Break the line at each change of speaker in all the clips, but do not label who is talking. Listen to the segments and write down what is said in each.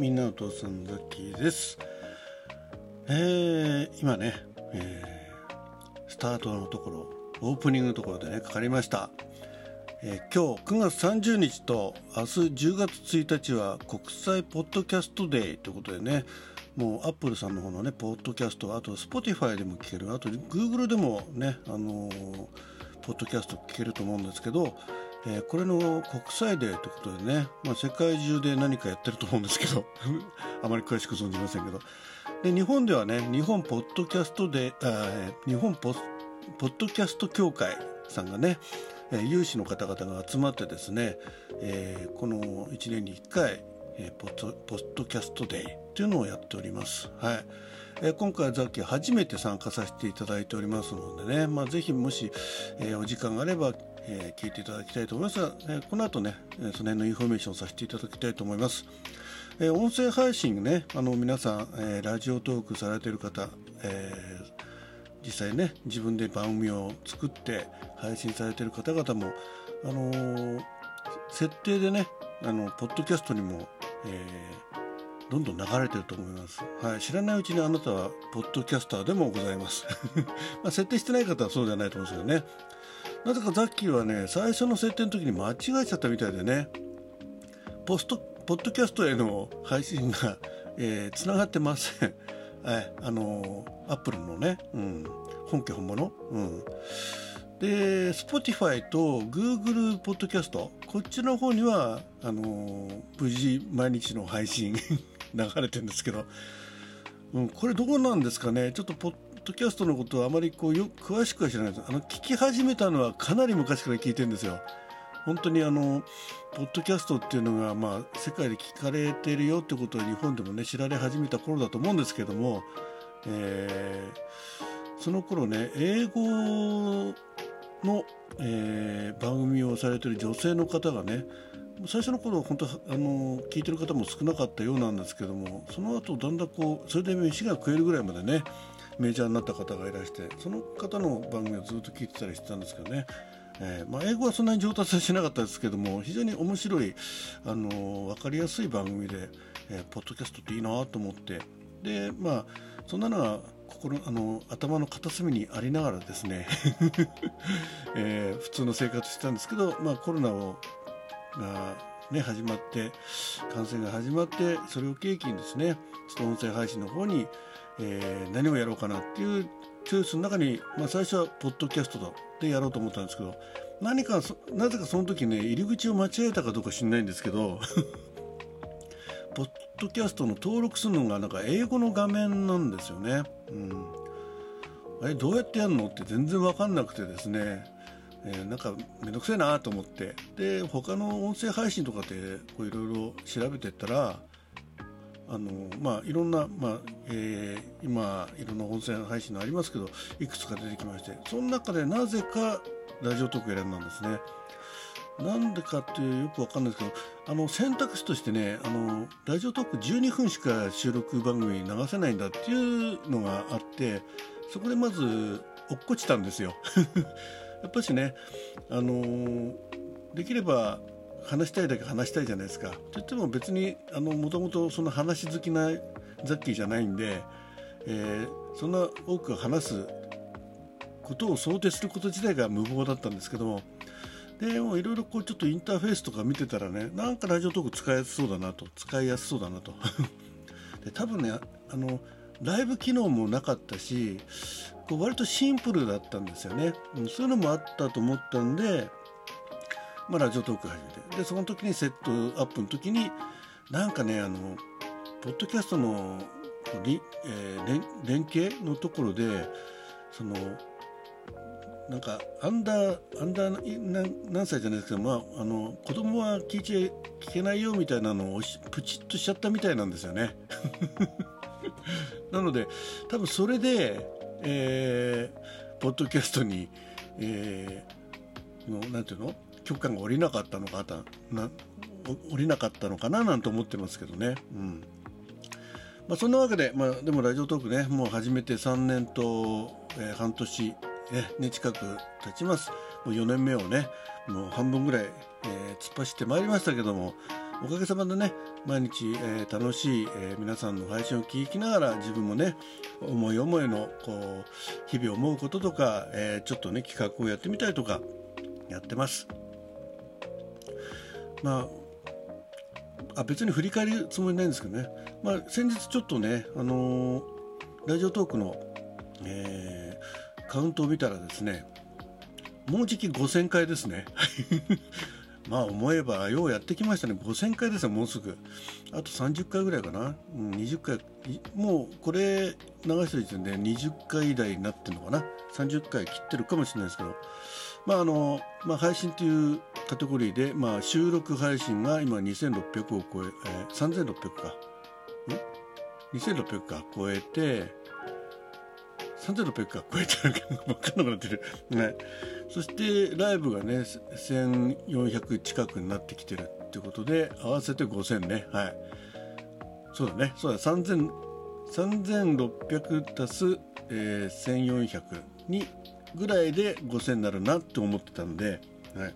みんなお父さんザッキーです。えー、今ね、えー、スタートのところオープニングのところでねかかりました。えー、今日9月30日と明日10月1日は国際ポッドキャストデーということでねもうアップルさんの方のねポッドキャストあと Spotify でも聞けるあと Google でもねあのー、ポッドキャスト聞けると思うんですけど、えー、これの国際デーということでね、まあ、世界中で何かやってると思うんですけど あまり詳しく存じませんけどで日本ではね日本ポッドキャストデー日本ポポッドキャスト協会さんがね有志の方々が集まってですね、えー、この1年に1回、えー、ポッポッドキャストデーというのをやっております。はいえー、今回ザッキー初めて参加させていただいておりますのでね、まあ、ぜひもし、えー、お時間があれば、えー、聞いていただきたいと思いますが、えー、この後ね、その辺のインフォメーションさせていただきたいと思います。えー、音声配信ね、あの皆さん、えー、ラジオトークされてる方、えー実際ね自分で番組を作って配信されてる方々も、あのー、設定でねあのポッドキャストにも、えー、どんどん流れてると思います、はい、知らないうちにあなたはポッドキャスターでもございます。まあ設定してない方はそうじゃないと思うんですけどね。なぜかザッキーはね最初の設定の時に間違えちゃったみたいでねポストポッドキャストへの配信が、えー、繋がってません。えあのアップルのね、うん、本家本物、うん、で Spotify と Google ポッドキャストこっちの方にはあの無事毎日の配信 流れてるんですけど、うん、これどうなんですかね？ちょっとポッドキャストのことはあまりこうよ詳しくは知らないです。あの聞き始めたのはかなり昔から聞いてるんですよ。本当にあのポッドキャストっていうのが、まあ、世界で聞かれているよってことは日本でもね知られ始めた頃だと思うんですけども、えー、その頃ね英語の、えー、番組をされてる女性の方がね最初の頃本当あの聞いてる方も少なかったようなんですけどもその後だんだんこうそれで飯が食えるぐらいまでねメジャーになった方がいらしてその方の番組をずっと聞いてたりしてたんですけどね。えーまあ、英語はそんなに上達はしなかったですけども非常に面白い、あのー、分かりやすい番組で、えー、ポッドキャストっていいなと思って。でまあそんなのが心あの頭の片隅にありながらですね、えー、普通の生活してたんですけど、まあ、コロナをが、ね、始まって感染が始まってそれを契機にですね音声配信の方に、えー、何をやろうかなっていうチョイスの中に、まあ、最初はポッドキャストでやろうと思ったんですけど何かなぜかその時ね入り口を間違えたかどうか知んないんですけど ポッドキャストの登録するのがなんか英語の画面なんですよね。うん、あれどうやってやるのって全然分かんなくてですね、えー、なんかめんどくせえなと思ってで他の音声配信とかでいろいろ調べてったらあのまあ、いろんな、まあえー、今いろんな音声配信がありますけどいくつか出てきましてその中でなぜかラジオトーク選んだんですね。なんでかっていうよくわかんないですけどあの選択肢としてねあのラジオトーク12分しか収録番組流せないんだっていうのがあってそこでまず落っこちたんですよ。やっぱしねあのできれば話したいだけ話したいじゃないですか。と言っても別にもともとその話好きなザッキーじゃないんで、えー、そんな多く話すことを想定すること自体が無謀だったんですけどもでもいろいろこうちょっとインターフェースとか見てたらねなんかラジオトーク使いやすそうだなと使いやすそうだなと で多分ねあのライブ機能もなかったしこう割とシンプルだったんですよね、うん、そういうのもあったと思ったんでまあ、ラジオトーク始めて。でその時にセットアップの時になんかねあのポッドキャストのリ、えー、連携のところでそのなんかアンダーアンダー何何歳じゃないですけど、まあ、あの子供は聞いちゃ聞けないよみたいなのをプチッとしちゃったみたいなんですよね。なので多分それで、えー、ポッドキャストに、えー、のなんていうの？許可が下りなかったのかな降りなかったのかななんて思ってますけどね。うん。まあ、そんなわけで、まあ、でもラジオトークねもう始めて3年と、えー、半年、ね、近く経ちます。もう4年目をねもう半分ぐらい、えー、突っ走ってまいりましたけどもおかげさまでね毎日、えー、楽しい、えー、皆さんの配信を聞きながら自分もね思い思いのこう日々思うこととか、えー、ちょっとね企画をやってみたりとかやってます。まああ別に振り返るつもりないんですけどね、まあ、先日ちょっとね、あのラジオトークの、えカウントを見たらですねもうじき5000回ですね。まあ思えばようやってきましたね。5000回ですよもうすぐ。あと30回ぐらいかな、うん、20回。もうこれ流してる時点で20回台になってるのかな。30回切ってるかもしれないですけど。まああの、まあ、配信というカテゴリーで、まあ、収録配信が今2600を超ええー、3600か。ん？2600か。超えて3600か超えてるか分かんなくなってる、ね、そしてライブがね1400近くになってきてるってことで合わせて5000ね。はい。そうだね。そうだ。3000 3600足す、えー、1400にぐらいで5000になるなって思ってたんで、はい、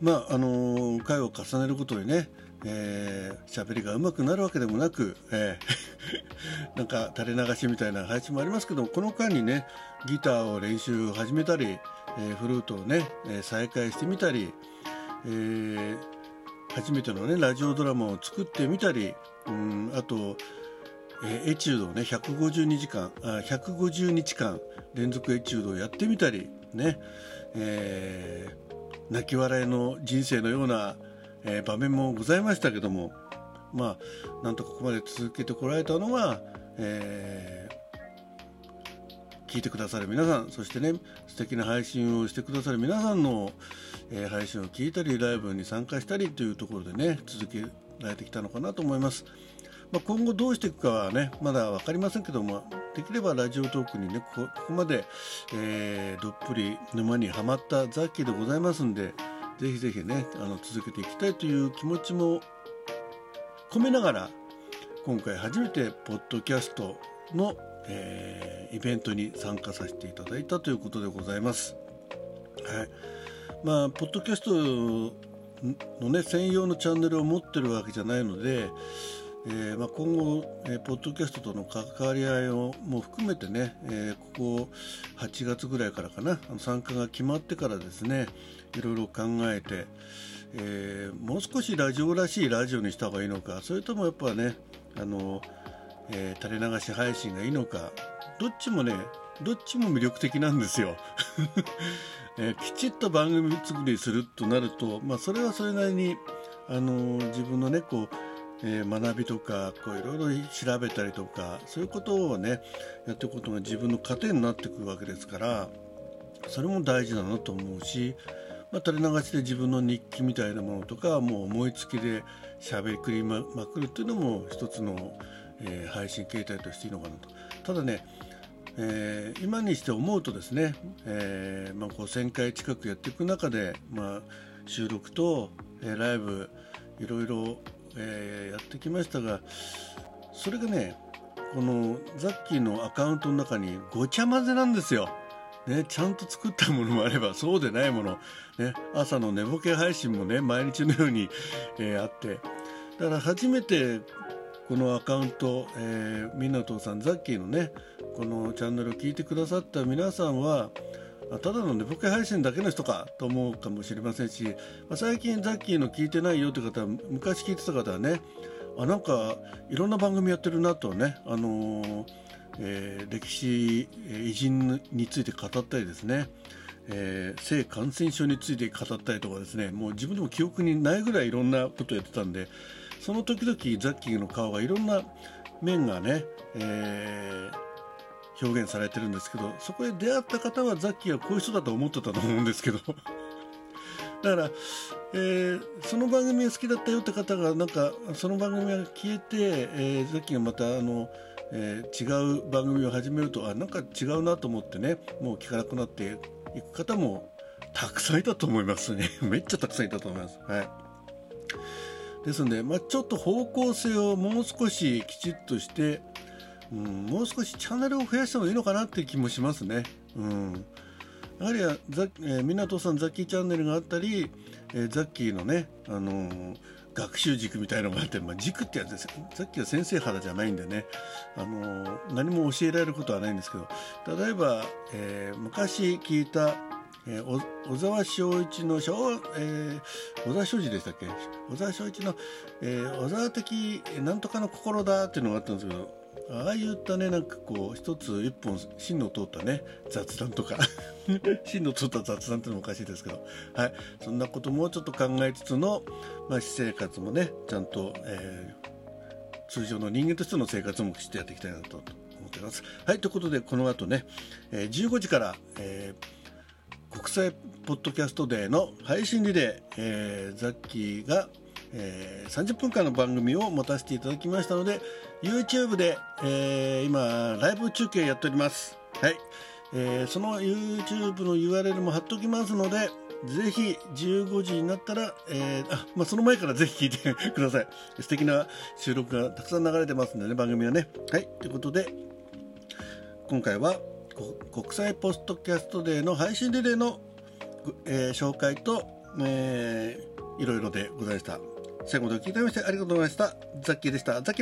まああのー、回を重ねることでねえー、喋りが上手くなるわけでもなく、えー、なんか垂れ流しみたいな配信もありますけどこの間にねギターを練習を始めたり、えー、フルートをね、え再開してみたり、え初めてのねラジオドラマを作ってみたり、うん、あと、えエチュードをね152時間あ150日間連続エチュードをやってみたりね、え泣き笑いの人生のようなえー、場面もございましたけどもまあなんとここまで続けてこられたのは、えー、聞いてくださる皆さんそしてね素敵な配信をしてくださる皆さんの、えー、配信を聞いたりライブに参加したりというところでね続けられてきたのかなと思います。まあ、今後どうしていくかはねまだ分かりませんけどもできればラジオトークにねここまで、えー、どっぷり沼にはまったザッキーでございますんでぜひぜひねあの続けていきたいという気持ちも込めながら今回初めてポッドキャストの、えー、イベントに参加させていただいたということでございます。はいまあ、ポッドキャストのね専用のチャンネルを持ってるわけじゃないので、えー、まあ、今後、えー、ポッドキャストとの関わり合いをも含めてね、えー、ここ8月ぐらいからかな参加が決まってからですね、いろいろ考えて、えー、もう少しラジオらしいラジオにした方がいいのかそれともやっぱねあの、えー、垂れ流し配信がいいのかどっちもねどっちも魅力的なんですよ、えー、きちっと番組作りするとなると、まあ、それはそれなりにあの自分のねこうえー、学びとかこういろいろ調べたりとかそういうことをねやっていくことが自分の糧になってくるわけですからそれも大事だなと思うしまあ、垂れ流しで自分の日記みたいなものとかもう思いつきでしゃべりまくるっていうのも一つの、えー、配信形態としていいのかなとただね、えー、今にして思うとですね、えーまあ、5000回近くやっていく中で、まあ、収録と、えー、ライブいろいろ、えー、やってきましたがそれがねこのザッキーのアカウントの中にごちゃ混ぜなんですよ。ね、ちゃんと作ったものもあれば そうでないもの、ね、朝の寝ぼけ配信もね毎日のように、えー、あって。だから初めてこのアカウント、えー、みなとさんザッキーのねこのチャンネルを聞いてくださった皆さんはただの寝ぼけ配信だけの人かと思うかもしれませんし、まあ、最近ザッキーの聞いてないよという方は昔聞いてた方はねあなんかいろんな番組やってるなとね、あのーえー、歴史偉人について語ったりですね、えー、性感染症について語ったりとかですねもう自分でも記憶にないぐらいいろんなことをやってたんでその時々ザッキーの顔がいろんな面がね、えー、表現されてるんですけどそこで出会った方はザッキーはこういう人だと思ってたと思うんですけど。だから、えー、その番組が好きだったよって方がなんかその番組が消えて、えー、ザッキーがまたあの、えー、違う番組を始めるとあなんか違うなと思ってねもう聞かなくなっていく方もたくさんいたと思いますね めっちゃたくさんいたと思います。はいですので、まあ、ちょっと方向性をもう少しきちっとして、うん、もう少しチャンネルを増やしてもいいのかなっていう気もしますね。うんやはりザ、えー、港さんザッキーチャンネルがあったり、えー、ザッキーのね、あのー、学習軸みたいなのがあって、まあ、軸ってやつです。さっきは先生肌じゃないんでね、あの、何も教えられることはないんですけど。例えば、えー、昔聞いたえー、小沢昭一の、えー、小沢昭二でしたっけ？小沢昭一の、えー、小沢的なんとかの心だっていうのがあったんですけどああいったねなんかこう一つ一本芯の通ったね雑談とか。芯の通った雑談ってのもおかしいですけど。はい。そんなこともちょっと考えつつの、まあ、私生活もねちゃんと、えー、通常の人間としての生活もしてやっていきたいなと思っています。はい。ということでこの後ね、えー、15時から、えー、国際ポッドキャストデーの配信リレー、えー、ザッキーがえー、30分間の番組を持たせていただきましたので YouTube で、えー、今ライブ中継やっておりますはい、えー、その YouTube の URL も貼っておきますのでぜひ15時になったら、えー、あ、まあ、その前からぜひ聞いてください。素敵な収録がたくさん流れてますんでね、番組はね。はい、ということで、今回は国際ポストキャストデーの配信リレーの、えー、紹介と、えー、いろいろでございました。最後までお聞きいただきましてありがとうございました。ザッキーでした。ザッキ